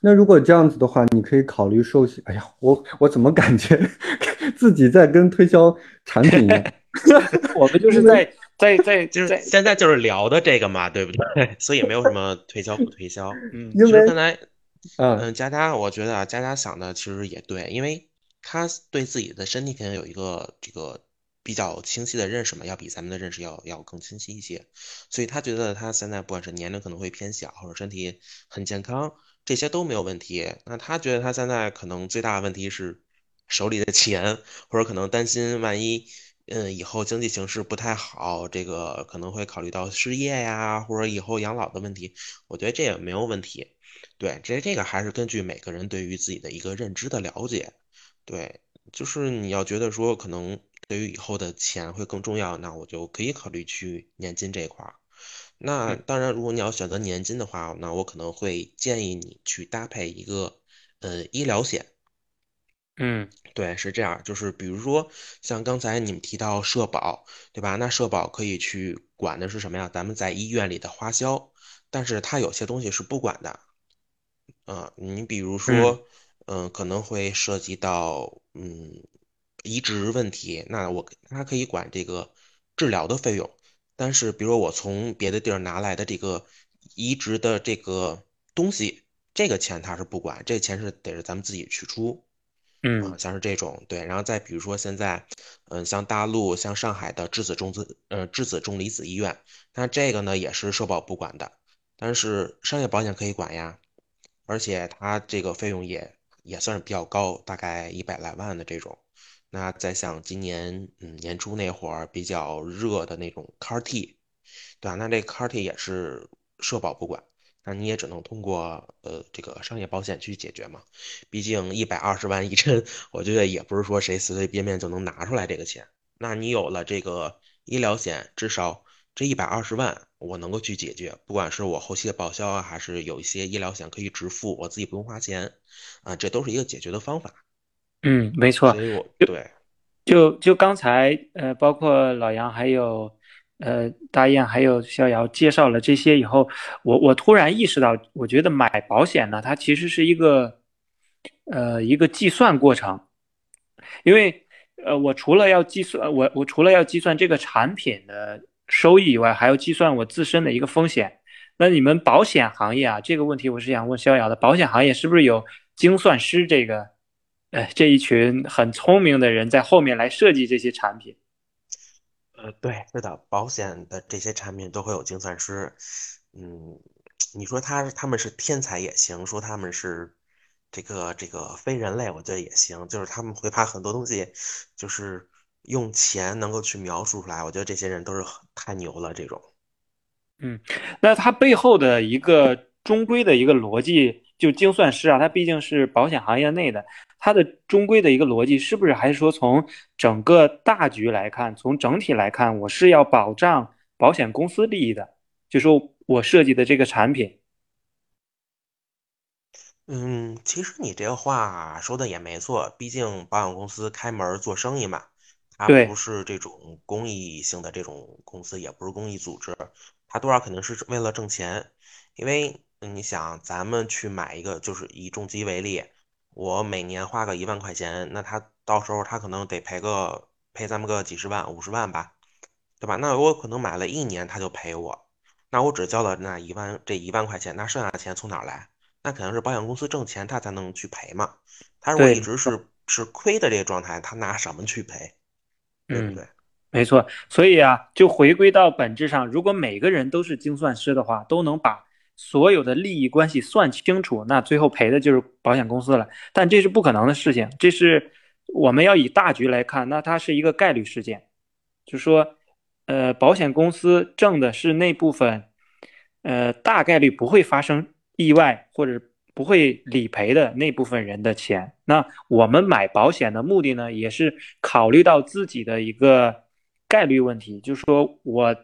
那如果这样子的话，你可以考虑寿险。哎呀，我我怎么感觉 自己在跟推销产品一样？我们就是在在在就是现在就是聊的这个嘛，对不对？所以没有什么推销不推销。嗯，因为刚才嗯，佳佳，我觉得啊，佳佳想的其实也对，因为他对自己的身体肯定有一个这个。比较清晰的认识嘛，要比咱们的认识要要更清晰一些，所以他觉得他现在不管是年龄可能会偏小，或者身体很健康，这些都没有问题。那他觉得他现在可能最大的问题是手里的钱，或者可能担心万一嗯以后经济形势不太好，这个可能会考虑到失业呀，或者以后养老的问题。我觉得这也没有问题。对，这这个还是根据每个人对于自己的一个认知的了解。对，就是你要觉得说可能。对于以后的钱会更重要，那我就可以考虑去年金这一块儿。那当然，如果你要选择年金的话，那我可能会建议你去搭配一个呃医疗险。嗯，对，是这样，就是比如说像刚才你们提到社保，对吧？那社保可以去管的是什么呀？咱们在医院里的花销，但是它有些东西是不管的。啊，你比如说，嗯，可能会涉及到嗯。移植问题，那我他可以管这个治疗的费用，但是比如我从别的地儿拿来的这个移植的这个东西，这个钱他是不管，这个钱是得是咱们自己去出，嗯，像是这种对，然后再比如说现在，嗯，像大陆像上海的质子中子呃质子重离子医院，那这个呢也是社保不管的，但是商业保险可以管呀，而且它这个费用也也算是比较高，大概一百来万的这种。那再像今年嗯年初那会儿比较热的那种 CAR-T，对吧？那这 CAR-T 也是社保不管，那你也只能通过呃这个商业保险去解决嘛。毕竟一百二十万一针，我觉得也不是说谁随随便便就能拿出来这个钱。那你有了这个医疗险，至少这一百二十万我能够去解决，不管是我后期的报销啊，还是有一些医疗险可以直付，我自己不用花钱啊，这都是一个解决的方法。嗯，没错。所以我对，就就刚才呃，包括老杨还有呃大雁还有逍遥介绍了这些以后，我我突然意识到，我觉得买保险呢，它其实是一个呃一个计算过程，因为呃我除了要计算我我除了要计算这个产品的收益以外，还要计算我自身的一个风险。那你们保险行业啊，这个问题我是想问逍遥的，保险行业是不是有精算师这个？呃，这一群很聪明的人在后面来设计这些产品。呃，对，是的，保险的这些产品都会有精算师。嗯，你说他他们是天才也行，说他们是这个这个非人类，我觉得也行。就是他们会把很多东西，就是用钱能够去描述出来。我觉得这些人都是太牛了，这种。嗯，那他背后的一个中规的一个逻辑，就精算师啊，他毕竟是保险行业内的。它的中规的一个逻辑是不是还是说从整个大局来看，从整体来看，我是要保障保险公司利益的，就说我设计的这个产品。嗯，其实你这个话说的也没错，毕竟保险公司开门做生意嘛，它不是这种公益性的这种公司，也不是公益组织，它多少肯定是为了挣钱。因为你想，咱们去买一个，就是以重疾为例。我每年花个一万块钱，那他到时候他可能得赔个赔咱们个几十万、五十万吧，对吧？那我可能买了一年他就赔我，那我只交了那一万这一万块钱，那剩下的钱从哪来？那肯定是保险公司挣钱，他才能去赔嘛。他如果一直是是亏的这个状态，他拿什么去赔？对不对？没错。所以啊，就回归到本质上，如果每个人都是精算师的话，都能把。所有的利益关系算清楚，那最后赔的就是保险公司了。但这是不可能的事情，这是我们要以大局来看，那它是一个概率事件，就说，呃，保险公司挣的是那部分，呃，大概率不会发生意外或者不会理赔的那部分人的钱。那我们买保险的目的呢，也是考虑到自己的一个概率问题，就是说我。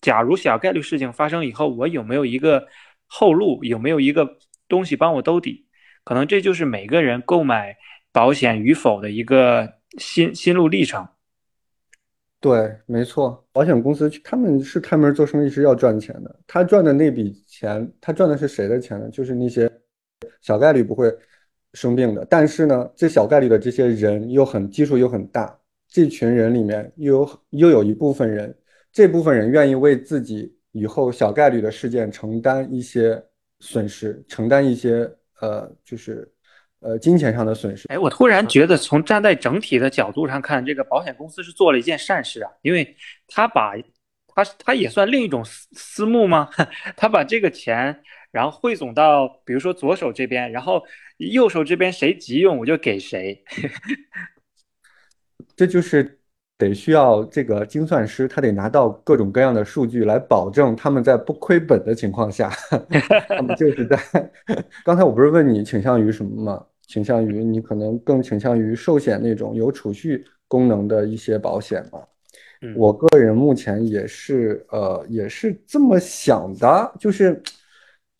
假如小概率事情发生以后，我有没有一个后路？有没有一个东西帮我兜底？可能这就是每个人购买保险与否的一个心心路历程。对，没错，保险公司他们是开门做生意，是要赚钱的。他赚的那笔钱，他赚的是谁的钱呢？就是那些小概率不会生病的，但是呢，这小概率的这些人又很基数又很大，这群人里面又有又有一部分人。这部分人愿意为自己以后小概率的事件承担一些损失，承担一些呃，就是呃金钱上的损失。哎，我突然觉得，从站在整体的角度上看，这个保险公司是做了一件善事啊，因为他把他他也算另一种私私募吗？他把这个钱然后汇总到比如说左手这边，然后右手这边谁急用我就给谁，这就是。得需要这个精算师，他得拿到各种各样的数据来保证他们在不亏本的情况下，他们就是在。刚才我不是问你倾向于什么吗？倾向于你可能更倾向于寿险那种有储蓄功能的一些保险吗？我个人目前也是呃也是这么想的，就是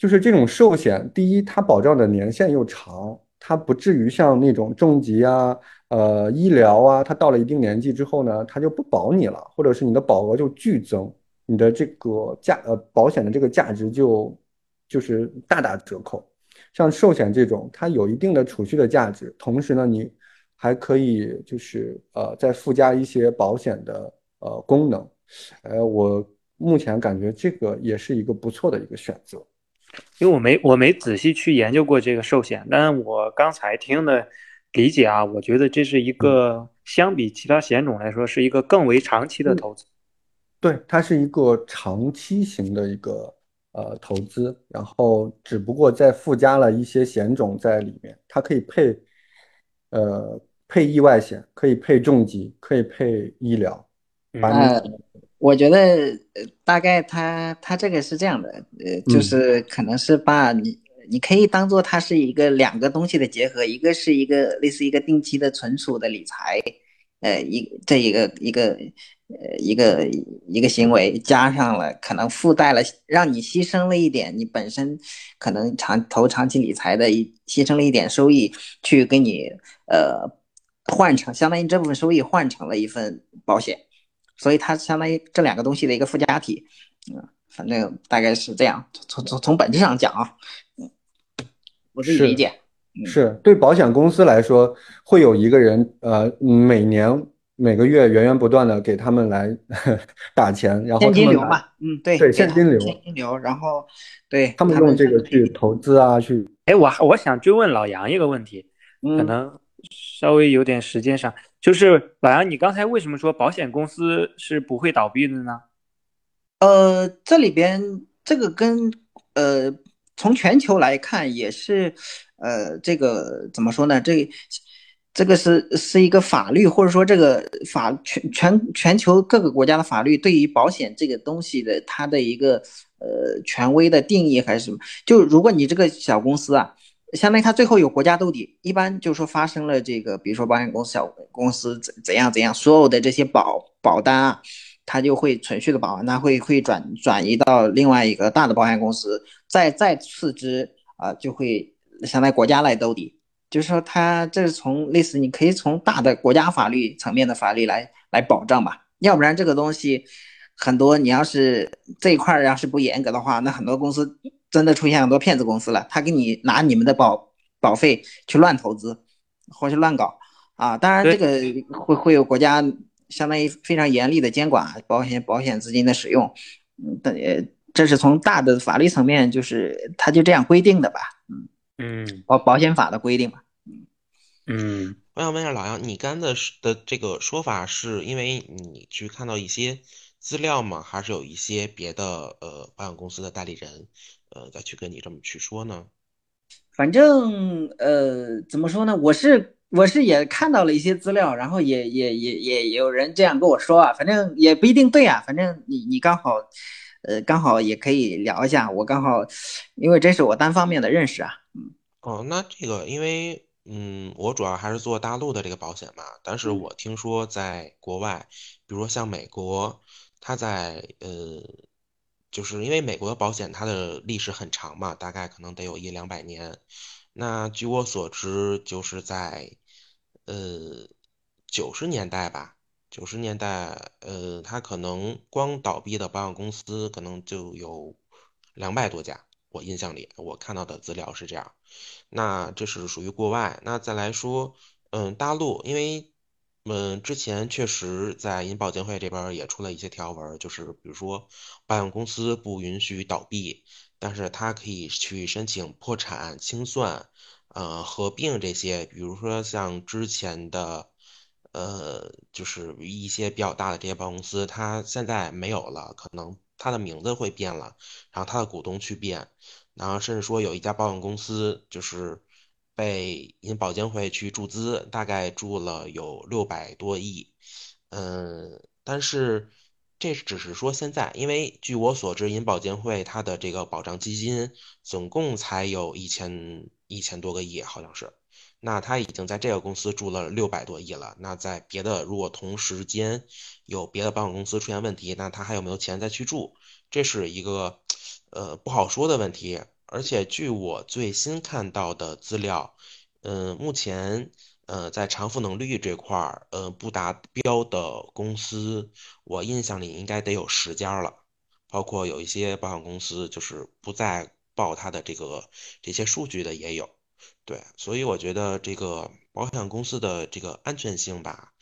就是这种寿险，第一它保障的年限又长，它不至于像那种重疾啊。呃，医疗啊，它到了一定年纪之后呢，它就不保你了，或者是你的保额就剧增，你的这个价呃保险的这个价值就就是大打折扣。像寿险这种，它有一定的储蓄的价值，同时呢，你还可以就是呃再附加一些保险的呃功能。呃，我目前感觉这个也是一个不错的一个选择。因为我没我没仔细去研究过这个寿险，但我刚才听的。理解啊，我觉得这是一个相比其他险种来说，是一个更为长期的投资。对，它是一个长期型的一个呃投资，然后只不过再附加了一些险种在里面，它可以配呃配意外险，可以配重疾，可以配医疗。呃，我觉得大概他他这个是这样的，呃，就是可能是把你。你可以当做它是一个两个东西的结合，一个是一个类似一个定期的存储的理财，呃，一这一个一个呃一个一个行为，加上了可能附带了让你牺牲了一点你本身可能长投长期理财的一牺牲了一点收益，去给你呃换成相当于这部分收益换成了一份保险，所以它相当于这两个东西的一个附加体，嗯，反正大概是这样，从从从本质上讲啊，嗯，我自己理解。是对保险公司来说，会有一个人，呃，每年每个月源源不断的给他们来 打钱，然后现金流嘛，嗯，对，对，现金流，现金流，然后对他们用这个去投资啊，去。哎，我我想追问老杨一个问题，可能稍微有点时间上，就是老杨，你刚才为什么说保险公司是不会倒闭的呢？呃，这里边这个跟呃从全球来看也是。呃，这个怎么说呢？这这个是是一个法律，或者说这个法全全全球各个国家的法律对于保险这个东西的它的一个呃权威的定义还是什么？就如果你这个小公司啊，相当于它最后有国家兜底，一般就是说发生了这个，比如说保险公司小公司怎怎样怎样，所有的这些保保单啊，它就会存续的保完，它会会转转移到另外一个大的保险公司，再再次之啊就会。相当于国家来兜底，就是说，它这是从类似，你可以从大的国家法律层面的法律来来保障吧，要不然这个东西很多，你要是这一块要是不严格的话，那很多公司真的出现很多骗子公司了，他给你拿你们的保保费去乱投资，或是乱搞啊。当然，这个会会有国家相当于非常严厉的监管保险保险资金的使用，嗯，等这是从大的法律层面，就是他就这样规定的吧，嗯。嗯，保保险法的规定吧。嗯嗯，我想问一下老杨，你刚的的这个说法是因为你去看到一些资料吗？还是有一些别的呃保险公司的代理人呃再去跟你这么去说呢？反正呃怎么说呢？我是我是也看到了一些资料，然后也也也也有人这样跟我说啊。反正也不一定对啊。反正你你刚好呃刚好也可以聊一下。我刚好因为这是我单方面的认识啊。嗯哦，那这个，因为，嗯，我主要还是做大陆的这个保险嘛，但是我听说在国外，比如说像美国，它在，呃，就是因为美国的保险它的历史很长嘛，大概可能得有一两百年。那据我所知，就是在，呃，九十年代吧，九十年代，呃，它可能光倒闭的保险公司可能就有两百多家。我印象里，我看到的资料是这样。那这是属于国外。那再来说，嗯，大陆，因为，嗯，之前确实在银保监会这边也出了一些条文，就是比如说，保险公司不允许倒闭，但是它可以去申请破产清算，呃，合并这些。比如说像之前的，呃，就是一些比较大的这些保险公司，它现在没有了，可能。它的名字会变了，然后它的股东去变，然后甚至说有一家保险公司就是被银保监会去注资，大概注了有六百多亿，嗯，但是这只是说现在，因为据我所知，银保监会它的这个保障基金总共才有一千一千多个亿，好像是。那他已经在这个公司注了六百多亿了。那在别的，如果同时间有别的保险公司出现问题，那他还有没有钱再去注？这是一个呃不好说的问题。而且据我最新看到的资料，嗯，目前呃在偿付能力这块儿，呃不达标的公司，我印象里应该得有十家了。包括有一些保险公司就是不再报他的这个这些数据的也有。对，所以我觉得这个保险公司的这个安全性吧，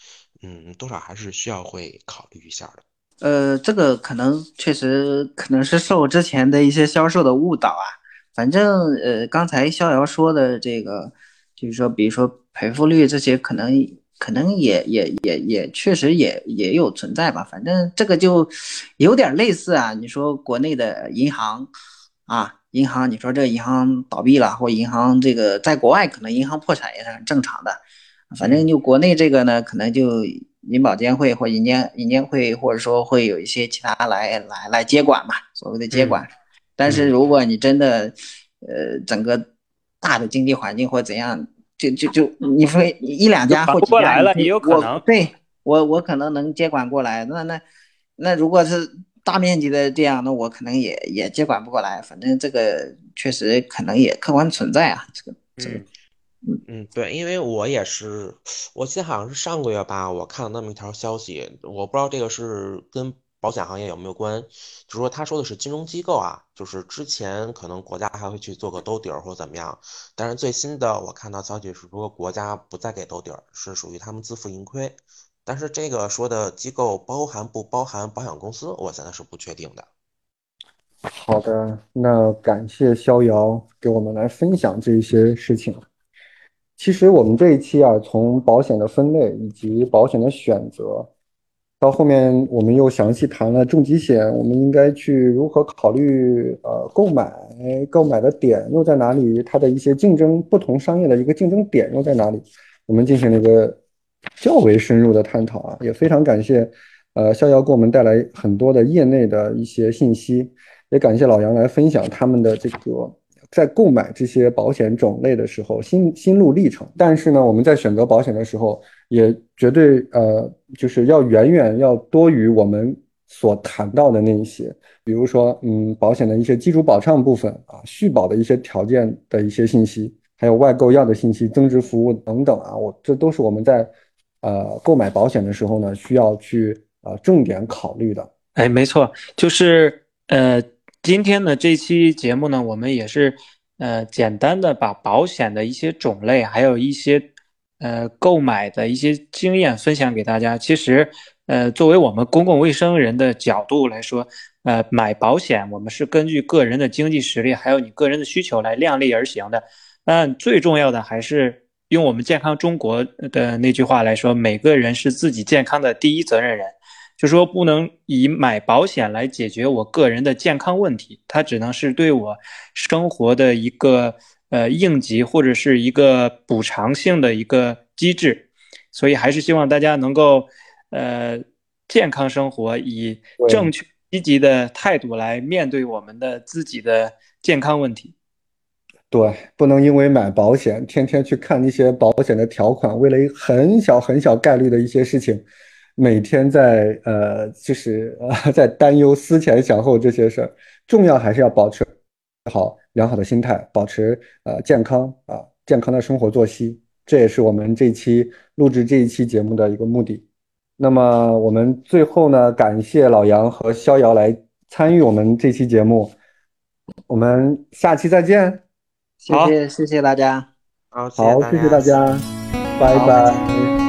嗯，多少还是需要会考虑一下的。呃，这个可能确实可能是受之前的一些销售的误导啊。反正呃，刚才逍遥说的这个，就是说，比如说赔付率这些，可能可能也也也也确实也也有存在吧。反正这个就有点类似啊，你说国内的银行啊。银行，你说这银行倒闭了，或银行这个在国外可能银行破产也是很正常的。反正就国内这个呢，可能就银保监会或银监银监会，或者说会有一些其他来来来接管嘛，所谓的接管。但是如果你真的，呃，整个大的经济环境或怎样，就就就你说一两家或几家，也有可能对我我可能能接管过来。那那那如果是大面积的这样，那我可能也也接管不过来。反正这个确实可能也客观存在啊，这个这个。嗯嗯，对，因为我也是，我记得好像是上个月吧，我看了那么一条消息，我不知道这个是跟保险行业有没有关，就是说他说的是金融机构啊，就是之前可能国家还会去做个兜底儿或者怎么样，但是最新的我看到消息是说国家不再给兜底儿，是属于他们自负盈亏，但是这个说的机构包含不包含保险公司，我现在是不确定的。好的，那感谢逍遥给我们来分享这些事情。其实我们这一期啊，从保险的分类以及保险的选择，到后面我们又详细谈了重疾险，我们应该去如何考虑呃购买，购买的点又在哪里？它的一些竞争不同商业的一个竞争点又在哪里？我们进行了一个较为深入的探讨啊，也非常感谢呃逍遥给我们带来很多的业内的一些信息，也感谢老杨来分享他们的这个。在购买这些保险种类的时候，心心路历程。但是呢，我们在选择保险的时候，也绝对呃，就是要远远要多于我们所谈到的那一些，比如说，嗯，保险的一些基础保障部分啊，续保的一些条件的一些信息，还有外购药的信息、增值服务等等啊，我这都是我们在呃购买保险的时候呢，需要去呃重点考虑的。哎，没错，就是呃。今天呢，这期节目呢，我们也是，呃，简单的把保险的一些种类，还有一些，呃，购买的一些经验分享给大家。其实，呃，作为我们公共卫生人的角度来说，呃，买保险我们是根据个人的经济实力，还有你个人的需求来量力而行的。但最重要的还是用我们健康中国的那句话来说，每个人是自己健康的第一责任人。就说不能以买保险来解决我个人的健康问题，它只能是对我生活的一个呃应急或者是一个补偿性的一个机制，所以还是希望大家能够呃健康生活，以正确积极的态度来面对我们的自己的健康问题。对，不能因为买保险，天天去看那些保险的条款，为了很小很小概率的一些事情。每天在呃，就是呃，在担忧思前想后这些事儿，重要还是要保持好良好的心态，保持呃健康啊，健康的生活作息，这也是我们这期录制这一期节目的一个目的。那么我们最后呢，感谢老杨和逍遥来参与我们这期节目，我们下期再见。谢谢谢谢大家，好，好，谢谢大家，拜拜。